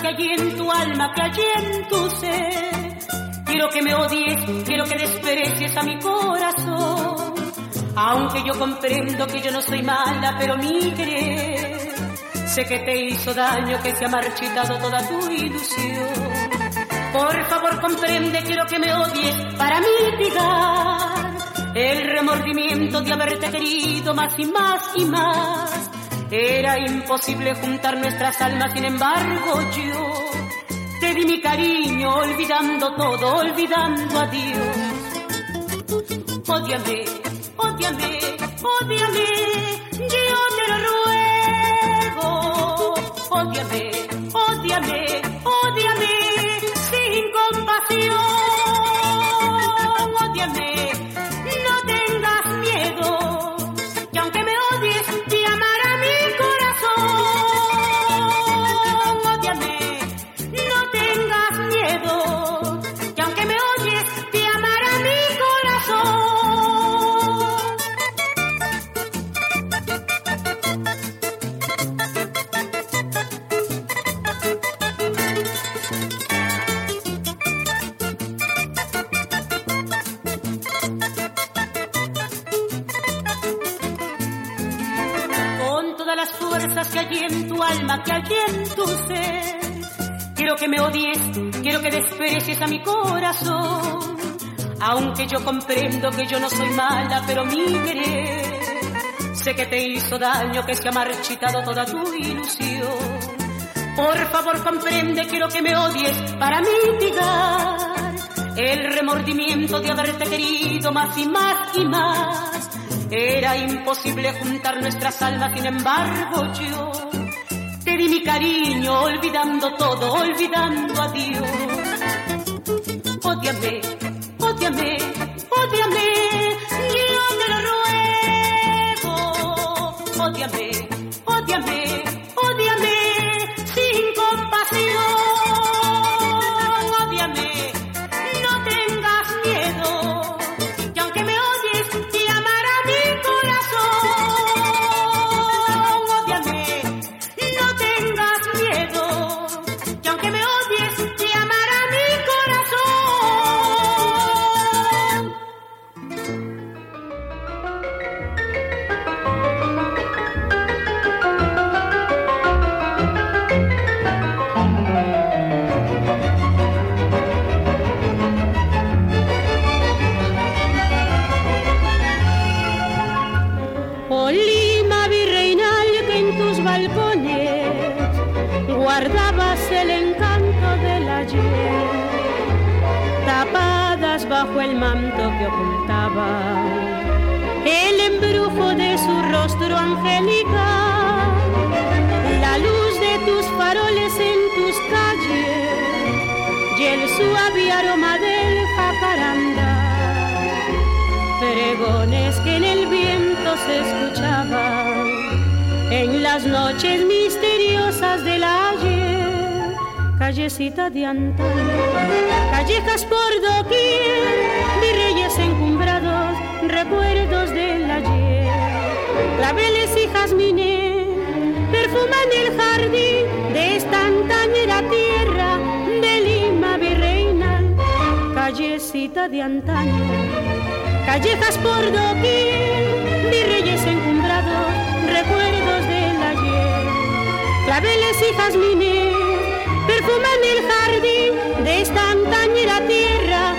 que hay en tu alma, que hay en tu ser. Quiero que me odies, quiero que desprecies a mi corazón. Aunque yo comprendo que yo no soy mala, pero mi querer sé que te hizo daño, que se ha marchitado toda tu ilusión. Por favor comprende, quiero que me odies para mitigar el remordimiento de haberte querido más y más y más. Era imposible juntar nuestras almas, sin embargo yo te di mi cariño, olvidando todo, olvidando a Dios. Ódiame, ódiame, ódiame, desprecies a mi corazón. Aunque yo comprendo que yo no soy mala, pero mi querer sé que te hizo daño, que se ha marchitado toda tu ilusión. Por favor comprende, quiero que me odies para mitigar el remordimiento de haberte querido más y más y más. Era imposible juntar nuestras almas, sin embargo yo di mi cariño, olvidando todo, olvidando a Dios. Ódiame, ódiame, ódiame, yo te lo ruego. Ódiame, callecita de antaño, callejas por doquier, reyes encumbrados, recuerdos del ayer. Claveles y jazmines perfuman el jardín de esta antañera tierra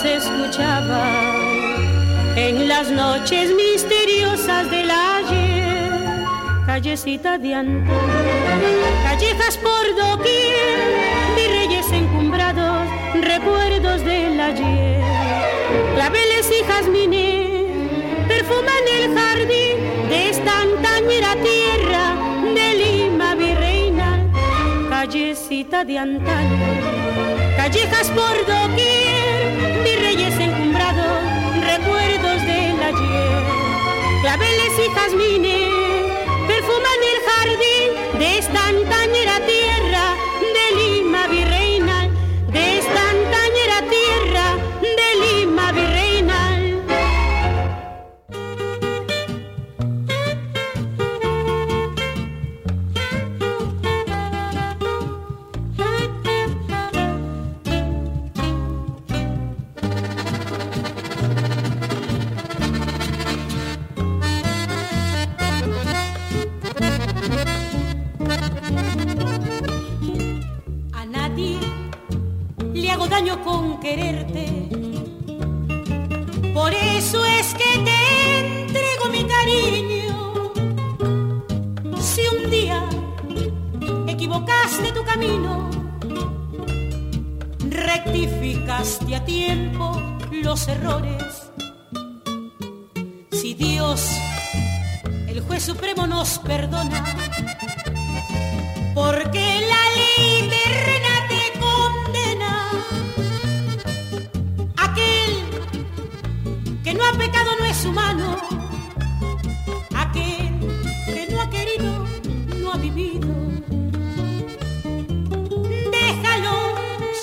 pregones que en las noches misteriosas del ayer, callecita de antes, callejas por doquier, reyes encumbrados, recuerdos del ayer, claveles de antaño, callejas por doquier, reyes encumbrados, recuerdos del ayer. Claveles y jazmines perfuman el jardín de esta antañera tierra El juez supremo, nos perdona, porque la ley terrena no ha pecado no es humano. Aquel que no ha querido no ha vivido. Déjalos,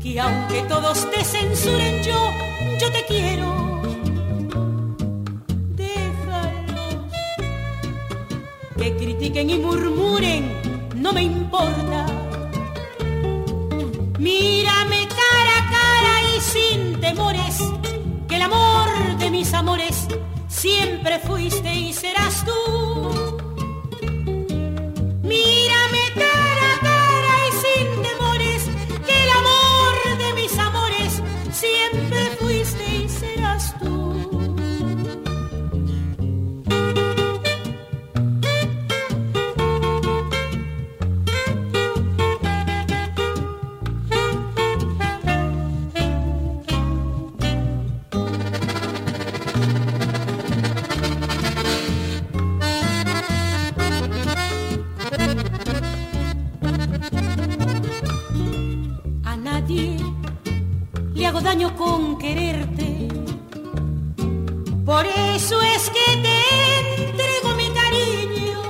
que aunque todos te censuren yo, critiquen y murmuren, no me importa. Mírame cara a cara y sin temores el amor de mis amores siempre fuiste y serás tú. Con quererte. Por eso es que te entrego mi cariño.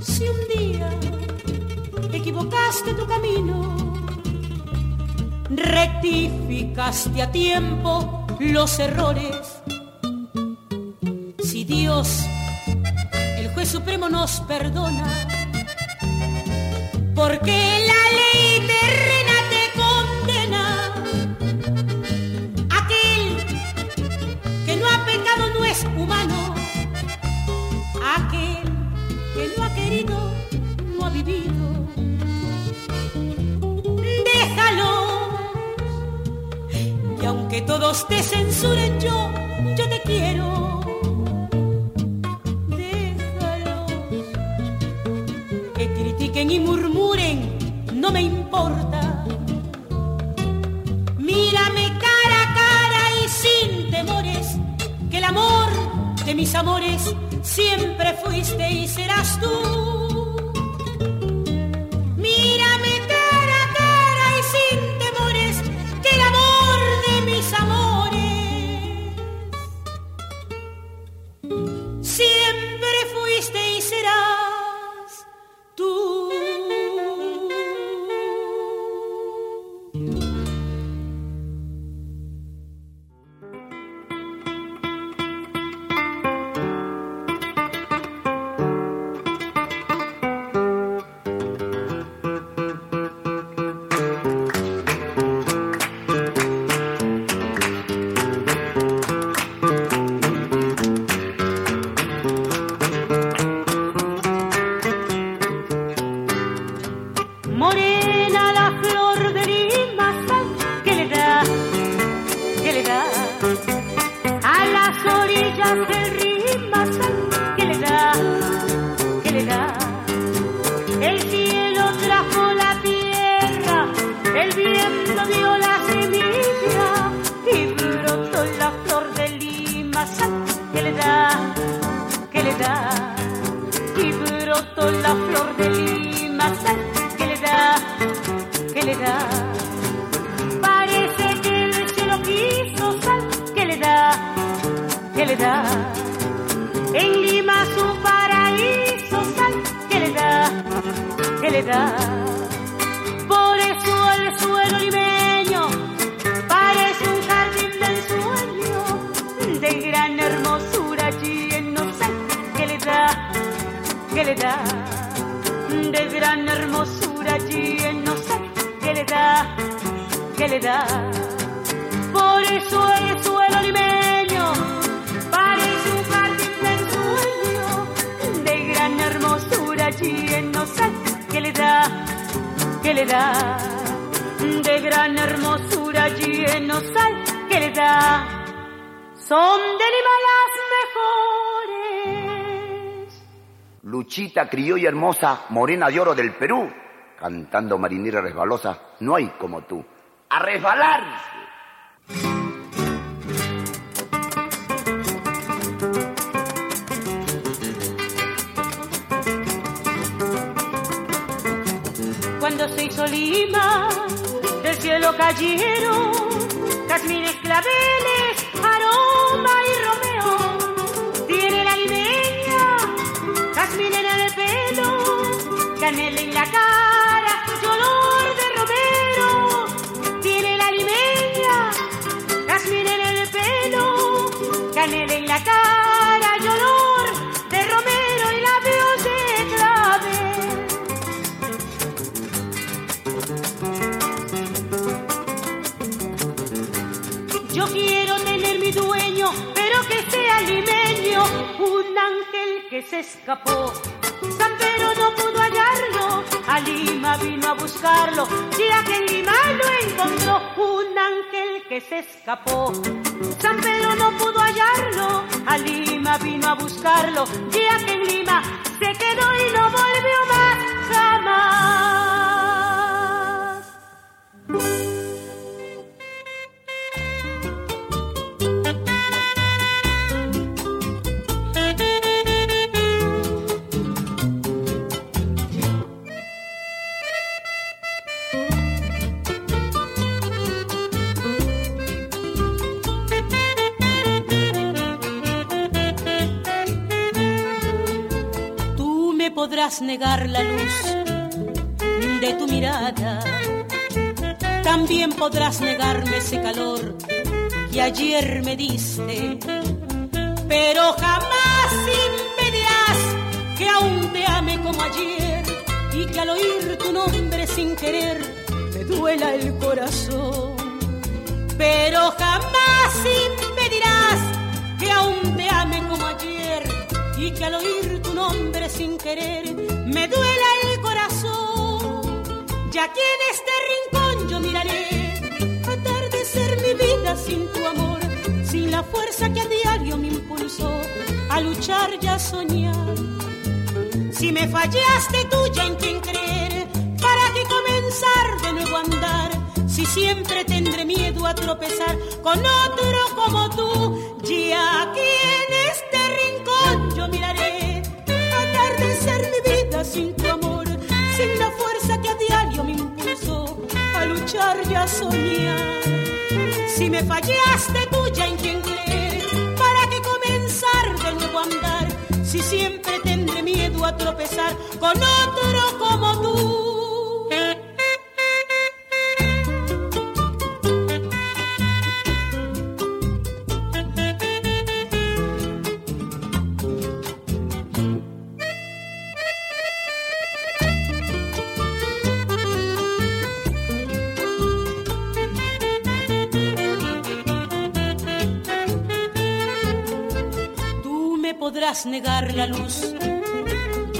Si un día equivocaste tu camino, rectificaste a tiempo los errores. Si Dios, el juez supremo, nos perdona, porque la te censuren yo, yo te quiero. Déjalos, que critiquen y murmuren, no me importa. Mírame cara a cara y sin temores, que el amor de mis amores siempre fuiste y serás tú. Por eso el suelo limeño parece un jardín del sueño de gran hermosura lleno sal que le da, que le da. De gran hermosura lleno sal que le da, que le da. Por eso el suelo limeño que le da. De gran hermosura lleno sal que le da. Son de Lima mejores. Luchita criolla hermosa, morena de oro del Perú, cantando marinera resbalosa, no hay como tú. ¡A resbalarse! Cielo cayeron jazmines, claveles, aroma y romeo. Tiene la limeña, jazmín en el pelo, canela en la cara y olor de romero. Tiene la limeña, jazmín en el pelo, canela en la cara se escapó. San Pedro no pudo hallarlo, a Lima vino a buscarlo, ya que en Lima lo encontró, un ángel que se escapó. San Pedro no pudo hallarlo, a Lima vino a buscarlo, ya que en Lima se quedó y no volvió más negar la luz de tu mirada, también podrás negarme ese calor que ayer me diste, pero jamás impedirás que aún te ame como ayer y que al oír tu nombre sin querer me duela el corazón. Pero jamás impedirás que aún te ame como ayer y que al oír tu nombre sin querer me duela el corazón. Ya que en este rincón yo miraré atardecer mi vida sin tu amor, sin la fuerza que a diario me impulsó a luchar y a soñar. Si me fallaste tú ya en quien creer, ¿para qué comenzar de nuevo a andar? Si siempre tendré miedo a tropezar con otro como tú, ya aquí en este rincón sin tu amor, sin la fuerza que a diario me impulsó a luchar y a soñar. Si me fallaste tú ya en quien creer, ¿para qué comenzar de nuevo a andar? Si siempre tendré miedo a tropezar con otro como tú. Tú podrás negar la luz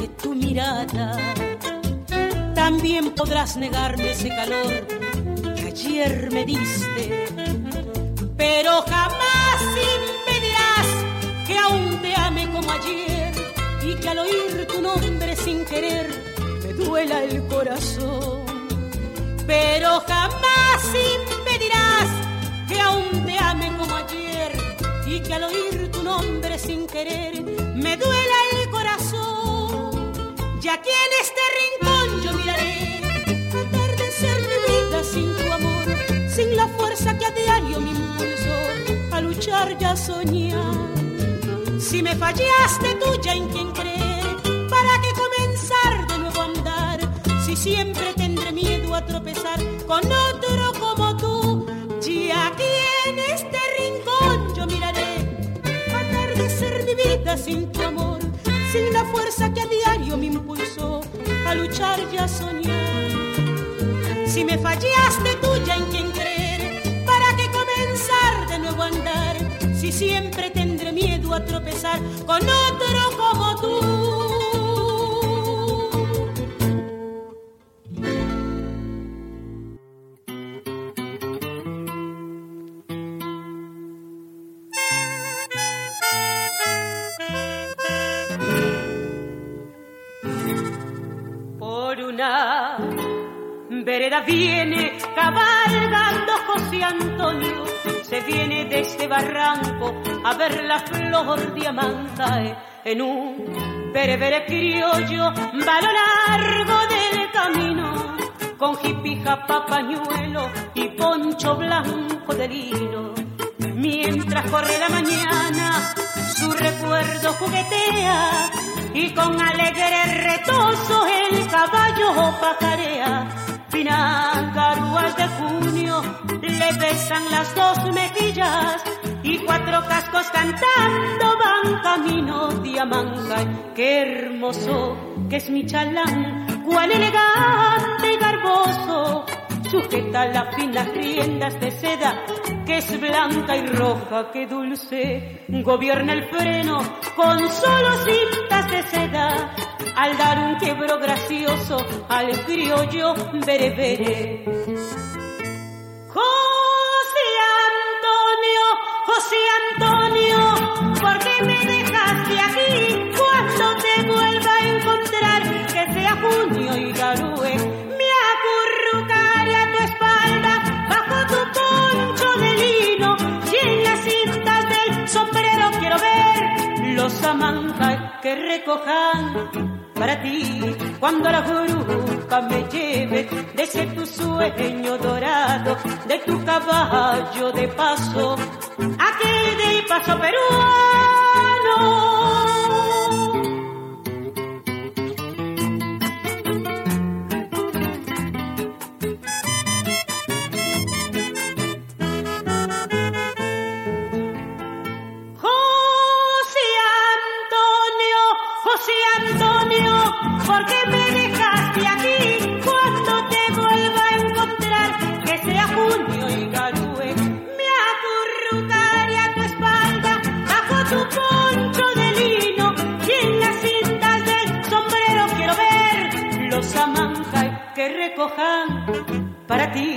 de tu mirada, también podrás negarme ese calor que ayer me diste, pero jamás impedirás que aún te ame como ayer y que al oír tu nombre sin querer me duela el corazón. Pero jamás impedirás que aún te ame como ayer y que al oír nombre sin querer me duela el corazón. Ya que en este rincón yo miraré atardecer mi vida sin tu amor, sin la fuerza que a diario me impulsa luchar y a soñar. Si me fallaste tú ya en quien creer, sin tu amor, sin la fuerza que a diario me impulsó a luchar y a soñar. Si me fallaste tú en quien creer, ¿para qué comenzar de nuevo a andar? Si siempre tendré miedo a tropezar con otro como tú. Viene cabalgando José Antonio, se viene de este barranco a ver la flor diamante en un berebere criollo, va a lo largo del camino, con jipija, papañuelo y poncho blanco de lino. Mientras corre la mañana, su recuerdo juguetea y con alegre retozo el caballo pacarea. Finacaruas de junio le besan las dos mejillas y cuatro cascos cantando van camino Diamanga. Qué hermoso que es mi chalán, cuán elegante y garboso. Sujeta las finas riendas de seda, que es blanca y roja, que dulce. Gobierna el freno con solo de seda, al dar un quebro gracioso al criollo berebere. José Antonio, José Antonio, ¿por qué me dejaste aquí cuando te vuelva a encontrar? Que sea junio y garúe, me acurrucaré a tu espalda bajo tu poncho de lino y en las cintas del sombrero quiero ver los amanjas que recojan para ti cuando la grupa me lleve de ese tu sueño dorado de tu caballo de paso aquel del paso peruano para ti.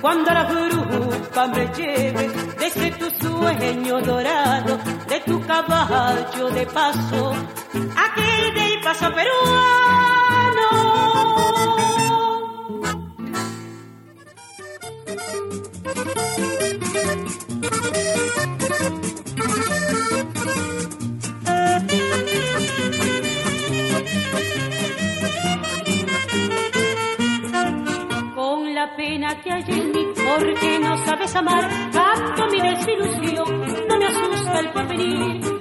Cuando la grupa me lleve desde tu sueño dorado de tu caballo de paso aquel del paso peruano. Con la pena que hay en mí porque no sabes amar canto mi desilusión no me asusta el porvenir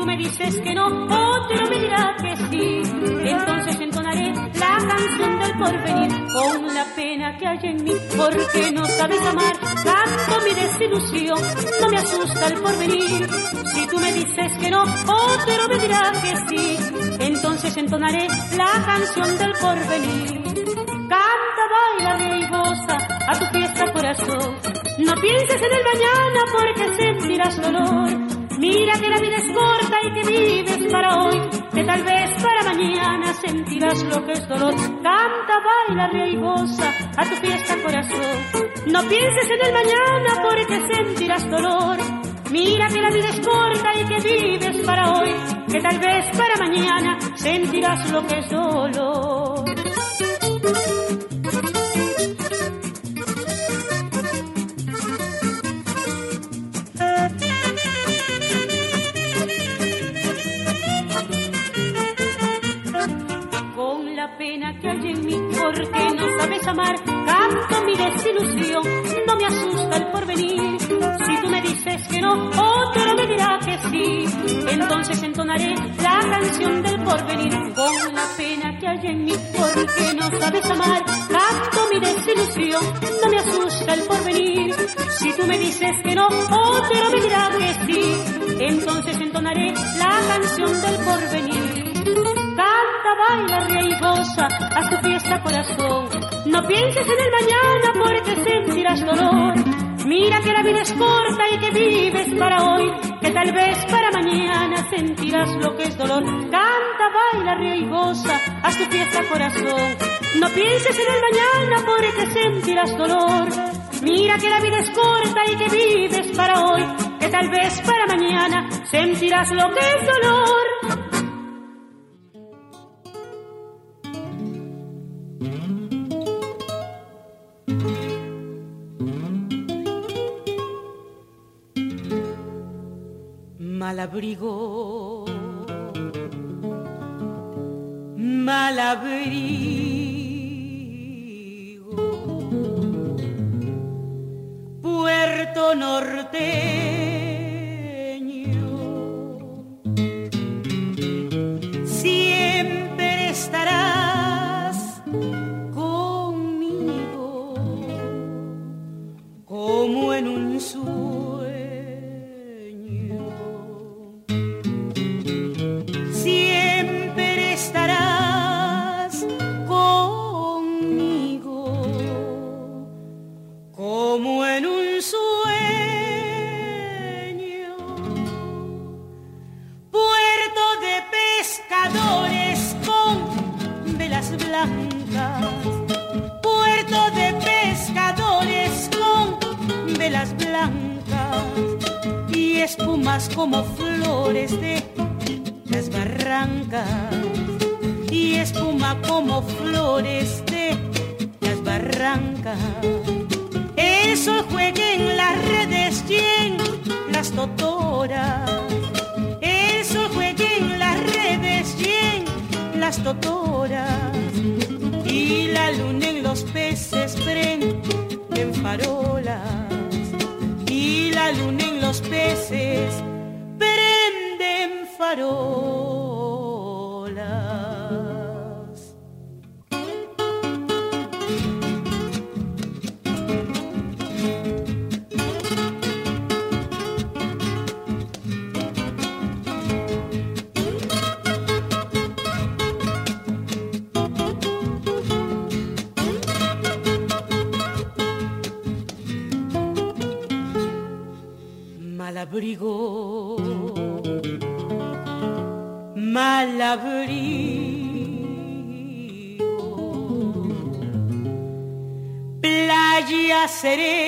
tú me dices que no otro me dirá que sí entonces entonaré la canción del porvenir con la pena que hay en mí porque no sabes amar canto mi desilusión no me asusta el porvenir si tú me dices que no otro me dirá que sí entonces entonaré la canción del porvenir Canta, baila, ríe y goza a tu fiesta corazón. No pienses en el mañana porque sentirás dolor. Mira que la vida es corta y que vives para hoy, que tal vez para mañana sentirás lo que es dolor. Canta, baila, ríe goza a tu fiesta corazón. No pienses en el mañana porque sentirás dolor. Mira que la vida es corta y que vives para hoy, que tal vez para mañana sentirás lo que es dolor. Me el porvenir si tú me dices que no entonaré la canción del porvenir con la pena que hay en mí porque no sabes amar. Canto mi desilusión, no me asusta el porvenir. Si tú me dices que no, otro me dirá que sí. Entonces entonaré la canción del porvenir. Canta, baila, ríe y goza, haz tu fiesta corazón. No pienses en el mañana porque sentirás dolor. Mira que la vida es corta y que vives para hoy, que tal vez para mañana sentirás lo que es dolor. Canta, baila, ríe y goza, haz tu fiesta corazón. No pienses en el mañana porque sentirás dolor. Mira que la vida es corta y que vives para hoy, que tal vez para mañana sentirás lo que es dolor. Malabrigo, malabrigo, las totoras. El sol en las redes y en las totoras. Y la luna en los peces prende en farolas. Y la luna en los peces Malabrigo City.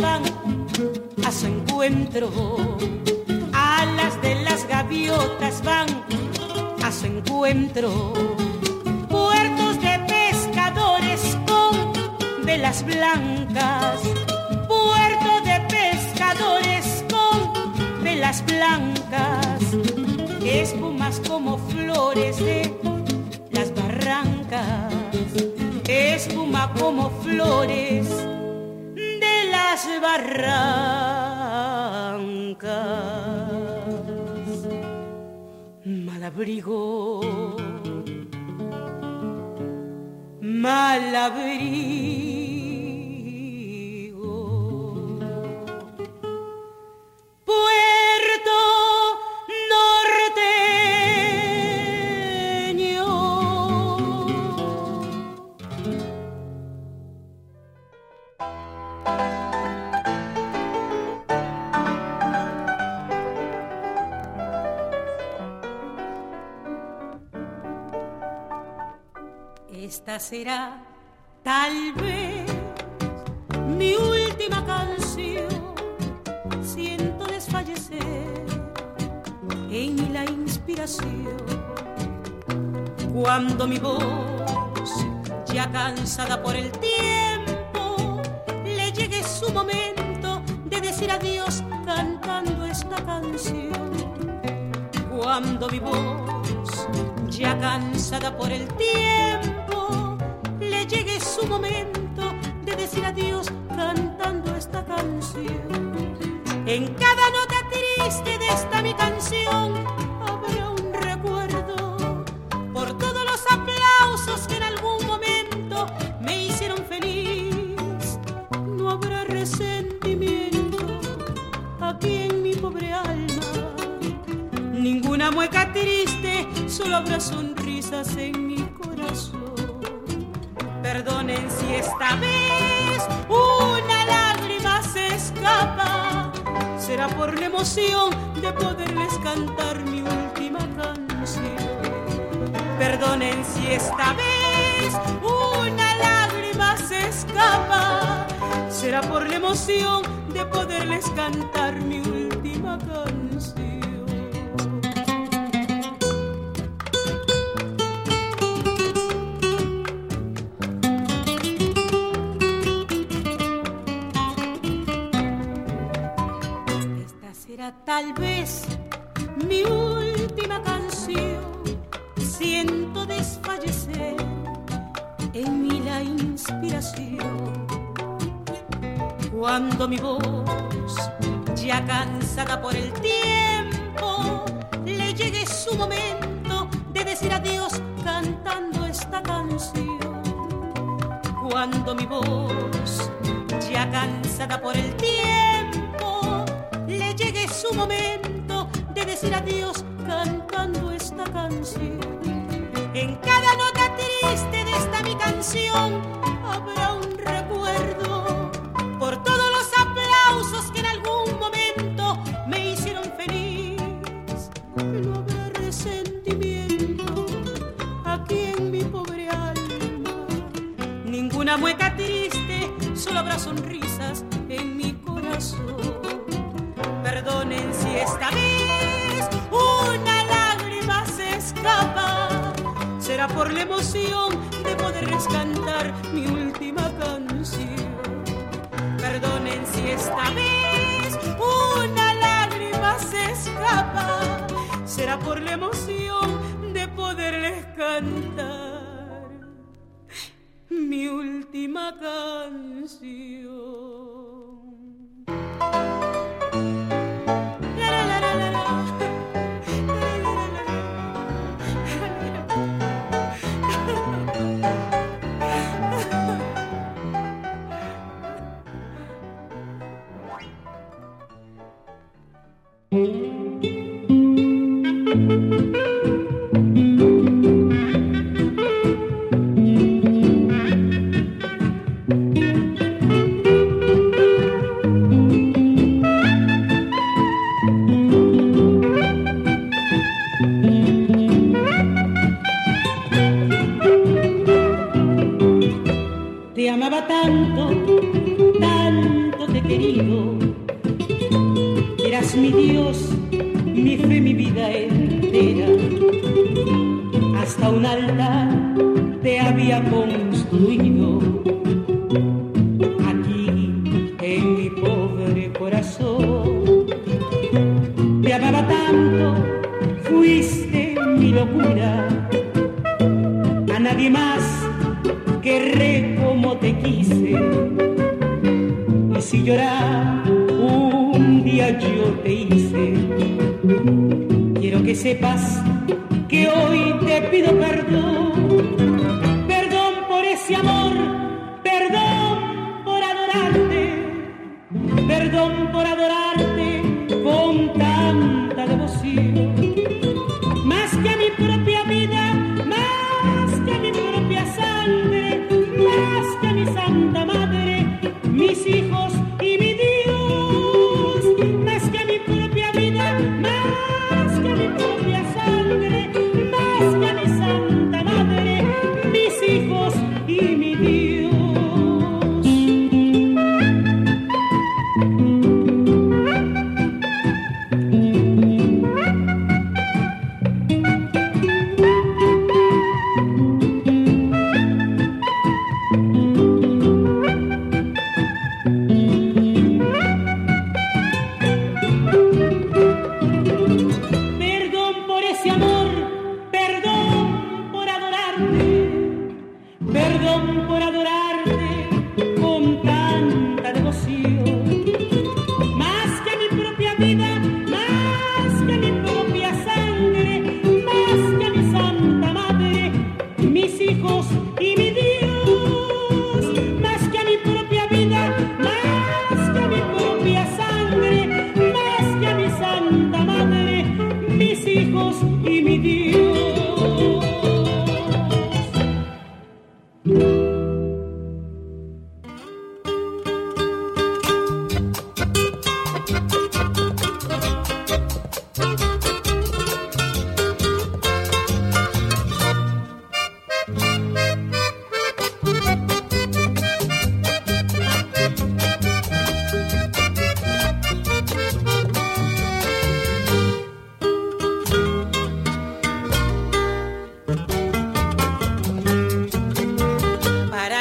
Van a su encuentro. Alas de las gaviotas van a su encuentro. Velas blancas, puerto de pescadores con velas blancas, espumas como flores de las barrancas, espuma como flores de barrancas. Malabrigo malabrigo. Esta será tal vez mi última canción. Siento desfallecer en la inspiración. Cuando mi voz, ya cansada por el tiempo, le llegue su momento de decir adiós cantando esta canción. Cuando mi voz, ya cansada por el tiempo, momento de decir adiós cantando esta canción. En cada nota triste de esta mi canción habrá un recuerdo por todos los aplausos que en algún momento me hicieron feliz. No habrá resentimiento aquí en mi pobre alma, ninguna mueca triste, solo habrá sonrisas en. Perdonen si esta vez una lágrima se escapa, será por la emoción de poderles cantar mi última canción. Perdonen si esta vez una lágrima se escapa, será por la emoción de poderles cantar mi última canción. Tal vez mi última canción. Siento desfallecer en mí la inspiración. Cuando mi voz, ya cansada por el tiempo, le llegue su momento de decir adiós cantando esta canción. Cuando mi voz, ya cansada por el tiempo, su momento de decir adiós cantando esta canción. En cada nota triste de esta mi canción habrá un recuerdo por todos los aplausos que en algún momento me hicieron feliz. No habrá resentimiento aquí en mi pobre alma, ninguna mueca triste, solo habrá sonrisas en mi corazón. Por la emoción de poderles cantar mi última canción. Perdonen si esta vez una lágrima se escapa, será por la emoción de poderles cantar mi última canción. Mi Dios, mi fe, mi vida entera. Hasta un altar te había construido.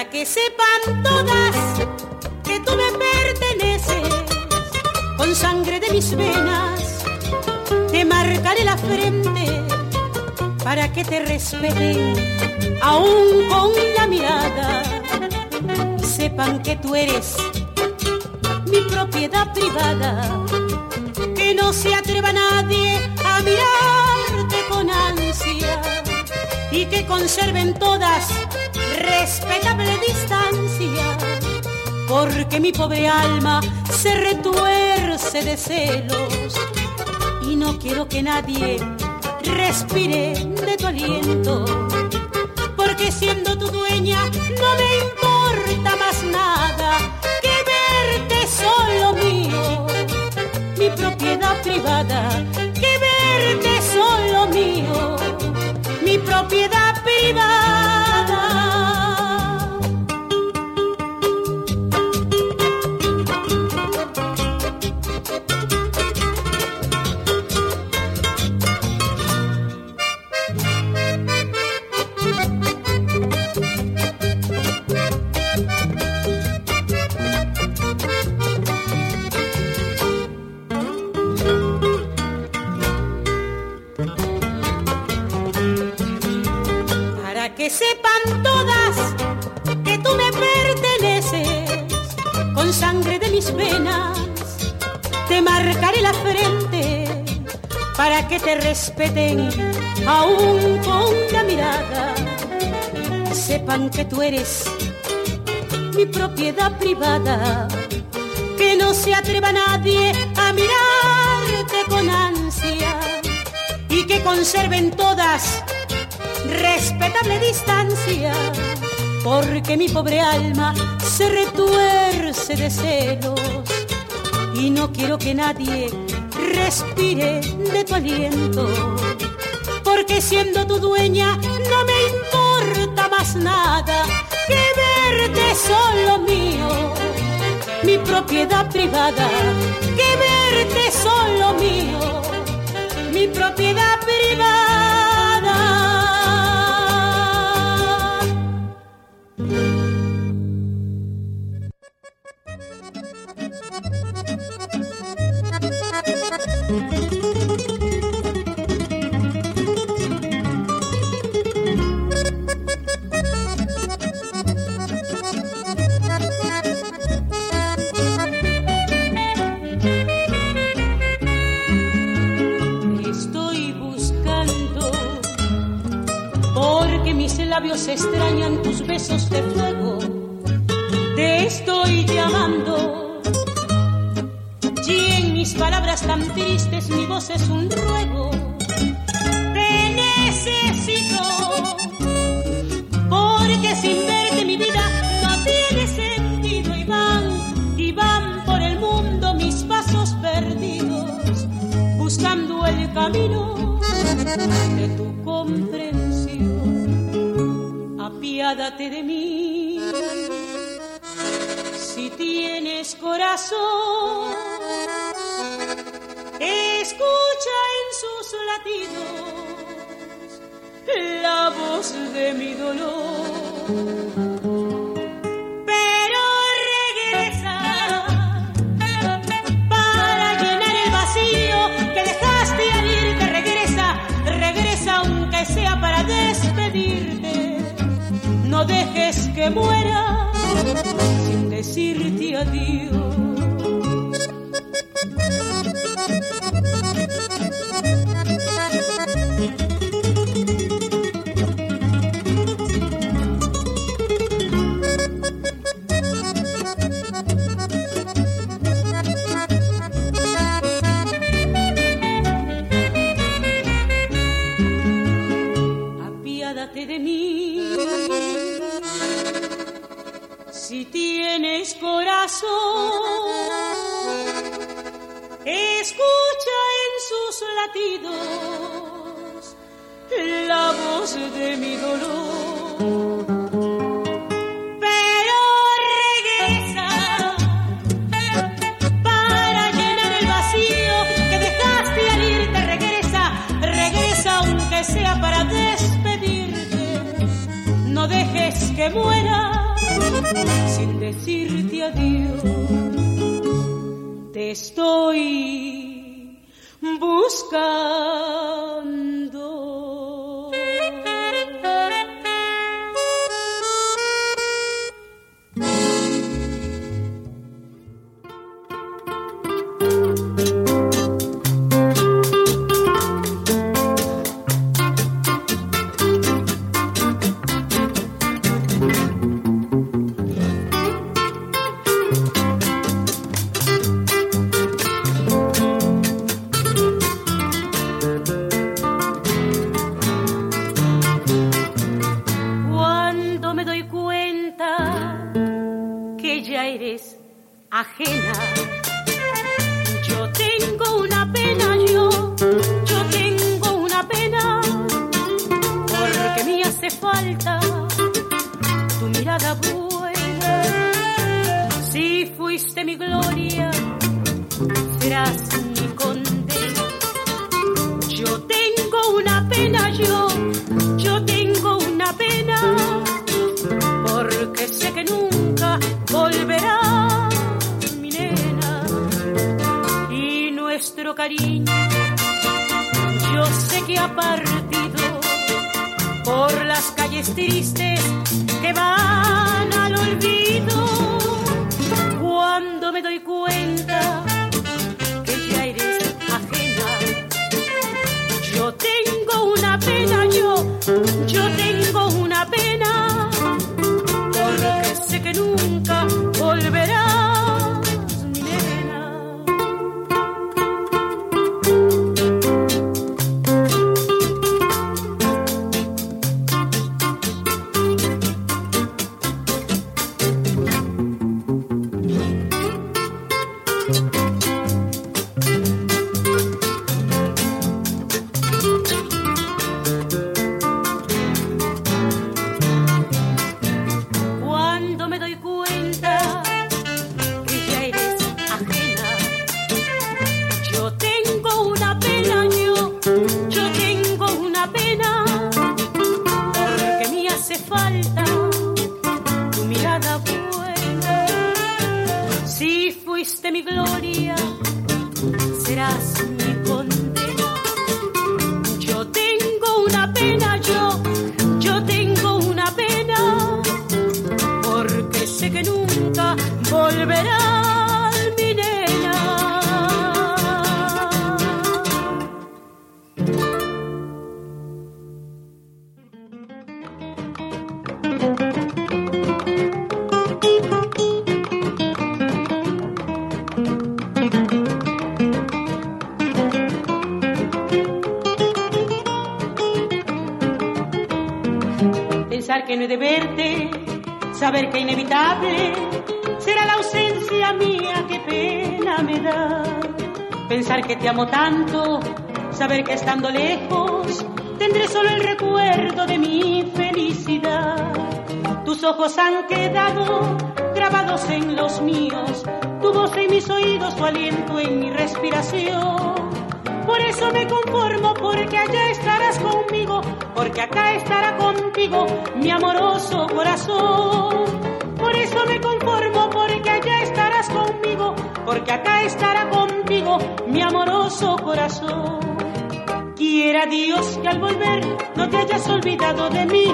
que sepan todas que tú me perteneces. Con sangre de mis venas te marcaré la frente para que te respeten, aún con la mirada. Sepan que tú eres mi propiedad privada, que no se atreva nadie a mirarte con ansia y que conserven todas respetable distancia, porque mi pobre alma se retuerce de celos y no quiero que nadie respire de tu aliento, porque siendo tu dueña no me importa más nada que verte solo mío, mi propiedad privada, que verte solo mío, mi propiedad privada. Para que te respeten aún con la mirada. Sepan que tú eres mi propiedad privada, que no se atreva nadie a mirarte con ansia y que conserven todas respetable distancia, porque mi pobre alma se retuerce de celos y no quiero que nadie respire de tu aliento, porque siendo tu dueña no me importa más nada que verte solo mío, mi propiedad privada, que verte solo mío, mi propiedad privada. Extrañan tus besos de fuego. Te estoy llamando. Y en mis palabras tan tristes mi voz es un ruego. Apiádate de mí. Si tienes corazón, escucha en sus latidos la voz de mi dolor. No dejes que muera sin decirte adiós. Que no de verte, saber que inevitable será la ausencia mía, qué pena me da. Pensar que te amo tanto, saber que estando lejos tendré solo el recuerdo de mi felicidad. Tus ojos han quedado grabados en los míos, tu voz en mis oídos, tu aliento en mi respiración. Eso me conformo, porque allá estarás conmigo, porque acá estará contigo mi amoroso corazón. Por eso me conformo, porque allá estarás conmigo, porque acá estará contigo mi amoroso corazón. Quiera Dios que al volver no te hayas olvidado de mí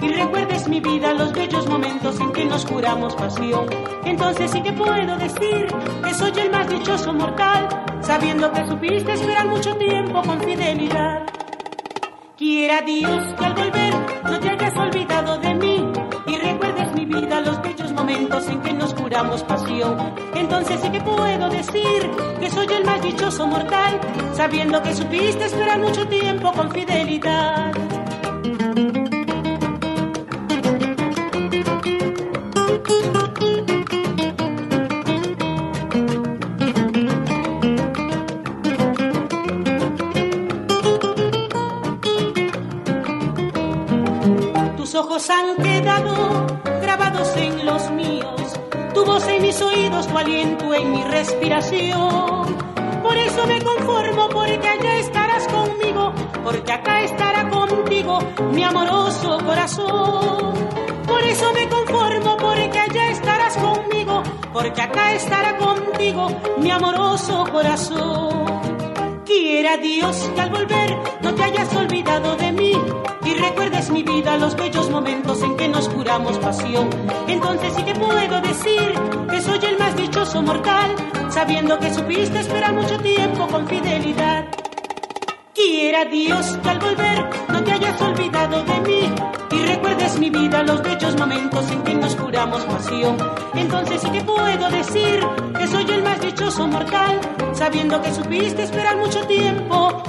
y recuerdes mi vida los bellos momentos en que nos juramos pasión. Entonces sí que puedo decir que soy el más dichoso mortal, sabiendo que supiste esperar mucho tiempo con fidelidad. Quiera Dios que al volver no te hayas olvidado de mí mi vida los bellos momentos en que nos juramos pasión. Entonces sí que puedo decir que soy el más dichoso mortal, sabiendo que supiste esperar mucho tiempo con fidelidad. Respiración. Por eso me conformo, porque allá estarás conmigo, porque acá estará contigo mi amoroso corazón. Por eso me conformo, porque allá estarás conmigo, porque acá estará contigo mi amoroso corazón. Quiera Dios que al volver no te hayas olvidado de mí y recuerdes mi vida los bellos momentos en que nos juramos pasión. Entonces sí que puedo decir que soy el más dichoso mortal, sabiendo que supiste esperar mucho tiempo con fidelidad. Quiera Dios que al volver no te hayas olvidado de mí y recuerdes mi vida, los bellos momentos en que nos juramos pasión. Entonces sí que puedo decir que soy el más dichoso mortal, sabiendo que supiste esperar mucho tiempo